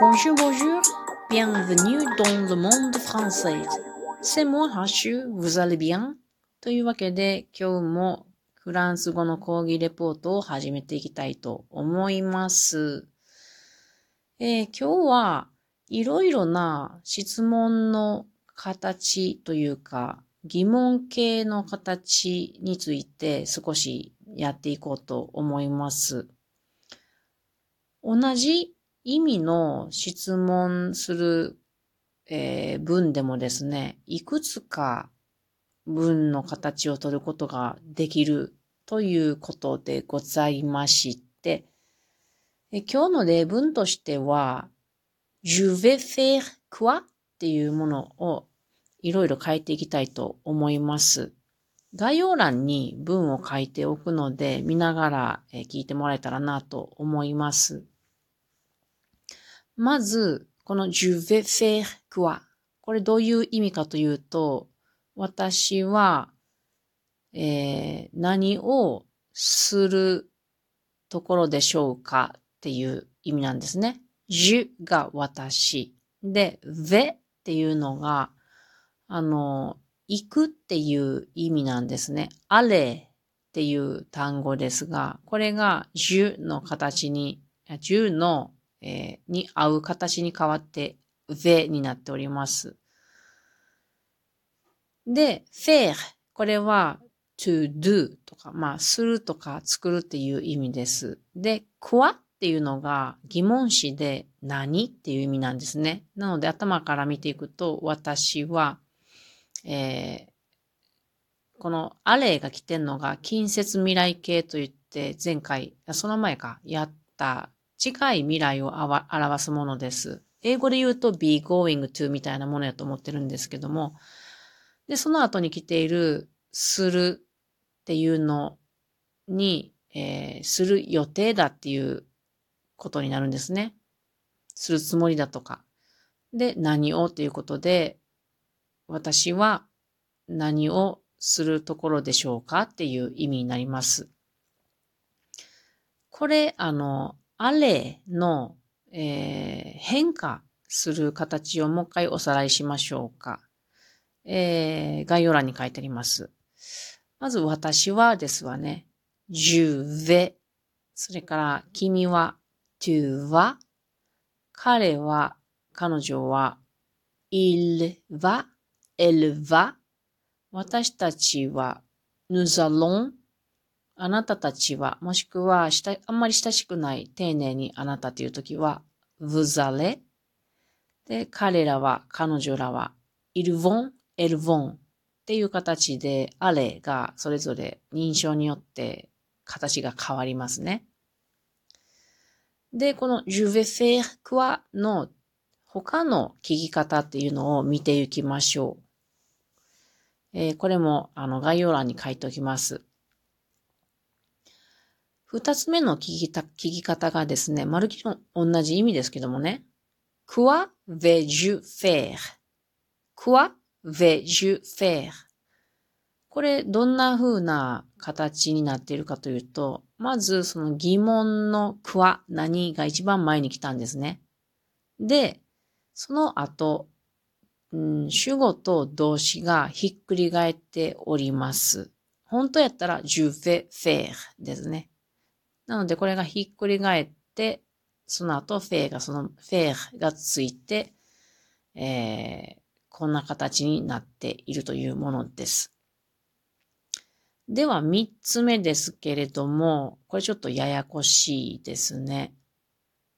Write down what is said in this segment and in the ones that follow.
Bonjour, bonjour, bienvenue dans le monde français. C'est moi, Hashu, vous allez bien? というわけで、今日もフランス語の講義レポートを始めていきたいと思います。えー、今日はいろいろな質問の形というか疑問形の形について少しやっていこうと思います。同じ意味の質問する、えー、文でもですね、いくつか文の形を取ることができるということでございまして、今日の例文としては、je vais faire quoi? っていうものをいろいろ変えていきたいと思います。概要欄に文を書いておくので、見ながら聞いてもらえたらなと思います。まず、この je vais faire quoi? これどういう意味かというと、私は、えー、何をするところでしょうかっていう意味なんですね。je が私。で、ve っていうのが、あの、行くっていう意味なんですね。あれっていう単語ですが、これが10の形に、10の、えー、に合う形に変わって、ve になっております。で、faire これは to do とか、まあ、するとか作るっていう意味です。で、quoi っていうのが疑問詞で何っていう意味なんですね。なので頭から見ていくと、私は、えー、このアレイが来てんのが近接未来形といって前回、その前か、やった近い未来を表すものです。英語で言うと be going to みたいなものやと思ってるんですけども、で、その後に来ているするっていうのに、えー、する予定だっていうことになるんですね。するつもりだとか。で、何をということで、私は何をするところでしょうかっていう意味になります。これ、あの、あれの、えー、変化する形をもう一回おさらいしましょうか。えー、概要欄に書いてあります。まず、私はですわね。je v。それから、君は tu vas。彼は、彼女は il va。elle va。私たちは nous allons。あなたたちは、もしくは、あんまり親しくない丁寧にあなたというときは vous allez？で、彼らは、彼女らは ils vont、elles vont？っていう形で、あれがそれぞれ認証によって形が変わりますね。で、この je vais faire quoi の他の聞き方っていうのを見ていきましょう。えー、これもあの概要欄に書いておきます。二つ目の聞きた聞き方がですね、まるき同じ意味ですけどもね。quoi vais-je faire? quoi vais-je faire? これ、どんな風な形になっているかというと、まずその疑問のくわ、何が一番前に来たんですね。で、その後、主語と動詞がひっくり返っております。本当やったら je vais faire ですね。なのでこれがひっくり返って、その後 faire がその faire がついて、えー、こんな形になっているというものです。では、三つ目ですけれども、これちょっとややこしいですね。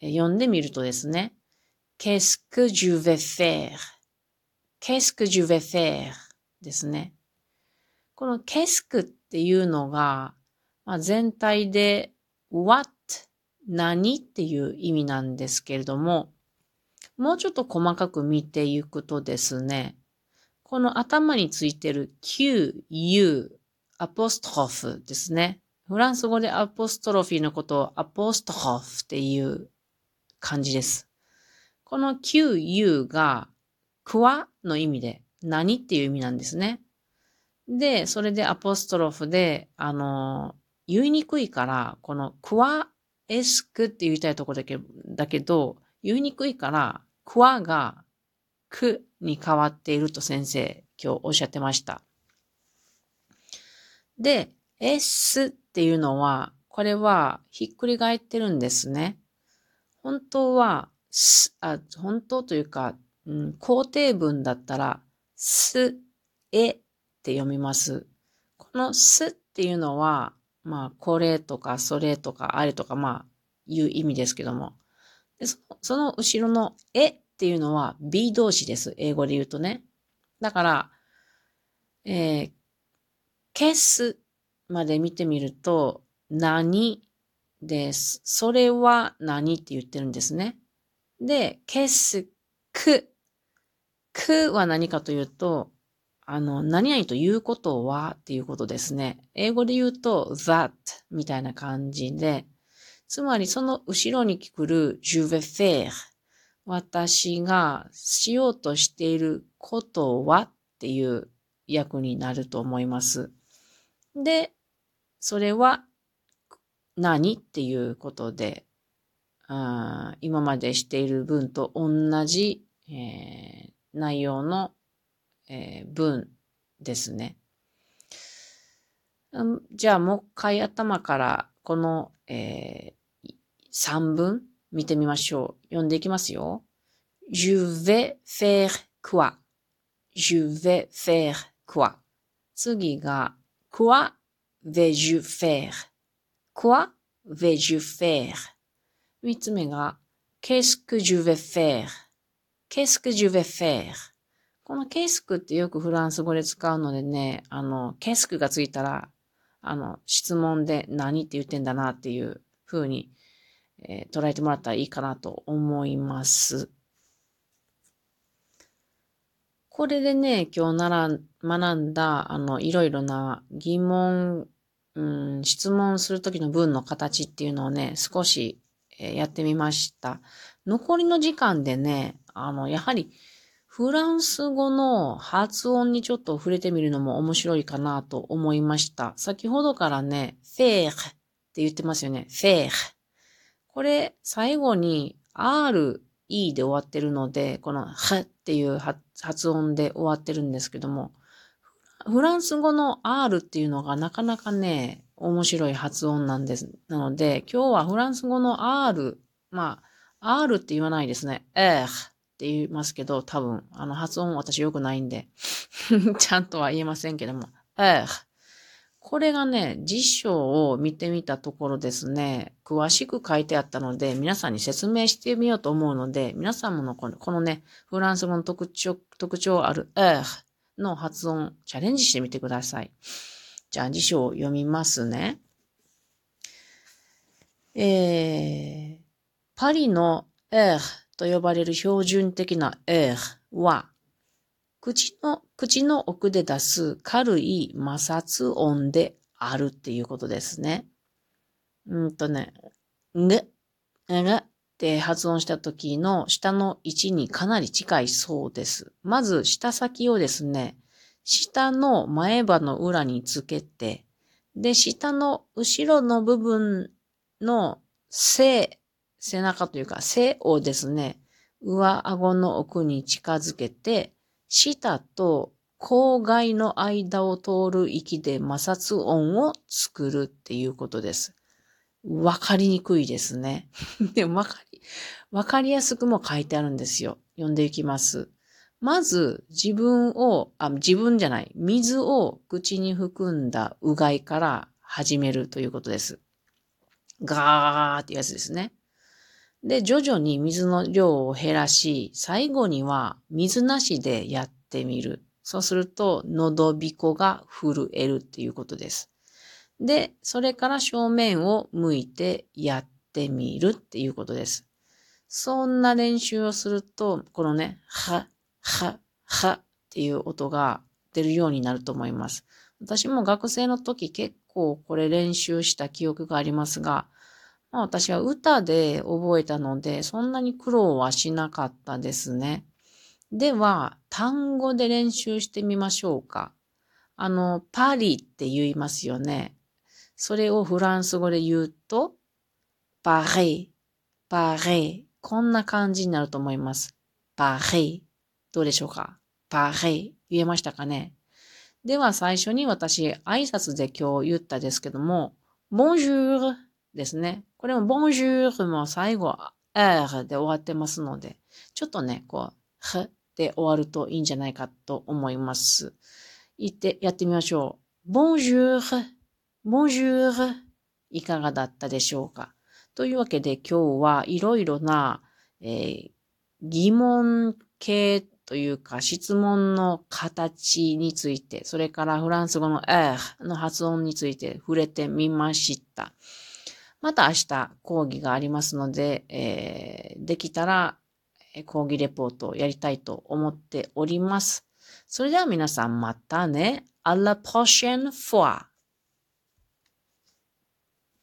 読んでみるとですね、Qu'est-ce que je vais faire? Qu'est-ce que je vais faire? ですね。この Qu'est-ce っていうのが、まあ、全体で what 何っていう意味なんですけれども、もうちょっと細かく見ていくとですね、この頭についてる Q, U, アポストロフですね。フランス語でアポストロフィーのことをアポストロフっていう感じです。この Q, U がクワの意味で何っていう意味なんですね。で、それでアポストロフで、あの、言いにくいから、このクワエスクって言いたいところだけだけど、言いにくいから、クワがクに変わっていると先生今日おっしゃってました。で、S っていうのは、これはひっくり返ってるんですね。本当は、すあ本当というか、うん、肯定文だったら、す、えって読みます。このすっていうのは、まあ、これとか、それとか、あれとか、まあ、いう意味ですけども。でその後ろのえっていうのは B 動詞です。英語で言うとね。だから、えー、消すまで見てみると、何です。それは何って言ってるんですね。で、消す、く。くは何かというと、あの、何々ということはっていうことですね。英語で言うと that みたいな感じで、つまりその後ろに来る je vais faire 私がしようとしていることはっていう役になると思います。で、それは何っていうことで、あ今までしている文と同じ、えー、内容の、えー、文ですね。じゃあもう一回頭からこの、えー、3文見てみましょう。読んでいきますよ。Je vais faire quoi? Je vais faire quoi? 次が quoi vais-je faire? quoi vais-je faire? 三つ目が qu'est-ce que je vais faire? qu'est-ce que je vais faire? このケースクってよくフランス語で使うのでね、あの、ケスクがついたら、あの、質問で何って言ってんだなっていう風に、えー、捉えてもらったらいいかなと思います。これでね、今日なら、学んだ、あの、いろいろな疑問、うん、質問するときの文の形っていうのをね、少し、えー、やってみました。残りの時間でね、あの、やはり、フランス語の発音にちょっと触れてみるのも面白いかなと思いました。先ほどからね、フェーって言ってますよね。フェーこれ、最後に R、E で終わってるので、このはっていう発音で終わってるんですけども、フランス語の R っていうのがなかなかね、面白い発音なんです。なので、今日はフランス語の R、まあ、R って言わないですね。えーって言いますけど、多分、あの発音私良くないんで ちゃんとは言えませんけども、えー、これがね、辞書を見てみたところですね、詳しく書いてあったので、皆さんに説明してみようと思うので、皆さんものこのこのね、フランス語の特徴、特徴ある、えーの発音、チャレンジしてみてください。じゃあ辞書を読みますね。えー、パリのエーと呼ばれる標準的なエーは、口の、口の奥で出す軽い摩擦音であるっていうことですね。うんとね、ね、ねって発音した時の下の位置にかなり近いそうです。まず、下先をですね、下の前歯の裏につけて、で、下の後ろの部分の背背中というか背をですね、上顎の奥に近づけて、舌と口外の間を通る息で摩擦音を作るっていうことです。わかりにくいですね。でもわかり、わかりやすくも書いてあるんですよ。読んでいきます。まず、自分を、あ、自分じゃない、水を口に含んだうがいから始めるということです。ガーってやつですね。で、徐々に水の量を減らし、最後には水なしでやってみる。そうすると、喉びこが震えるっていうことです。で、それから正面を向いてやってみるっていうことです。そんな練習をすると、このね、は、は、はっていう音が出るようになると思います。私も学生の時結構これ練習した記憶がありますが、まあ、私は歌で覚えたので、そんなに苦労はしなかったですね。では、単語で練習してみましょうか。あの、パリって言いますよね。それをフランス語で言うと、パリ、パリ。こんな感じになると思います。パレどうでしょうか？パレ言えましたかね？では最初に私、挨拶で今日言ったですけども、bonjour ですね。これも bonjour も最後、r で終わってますので、ちょっとね、こう、h で終わるといいんじゃないかと思います。言って、やってみましょう。bonjour, bonjour いかがだったでしょうかというわけで今日はいろいろな、えー、疑問系というか質問の形について、それからフランス語の r の発音について触れてみました。また明日講義がありますので、えー、できたら講義レポートをやりたいと思っております。それでは皆さんまたね。À la prochaine fois!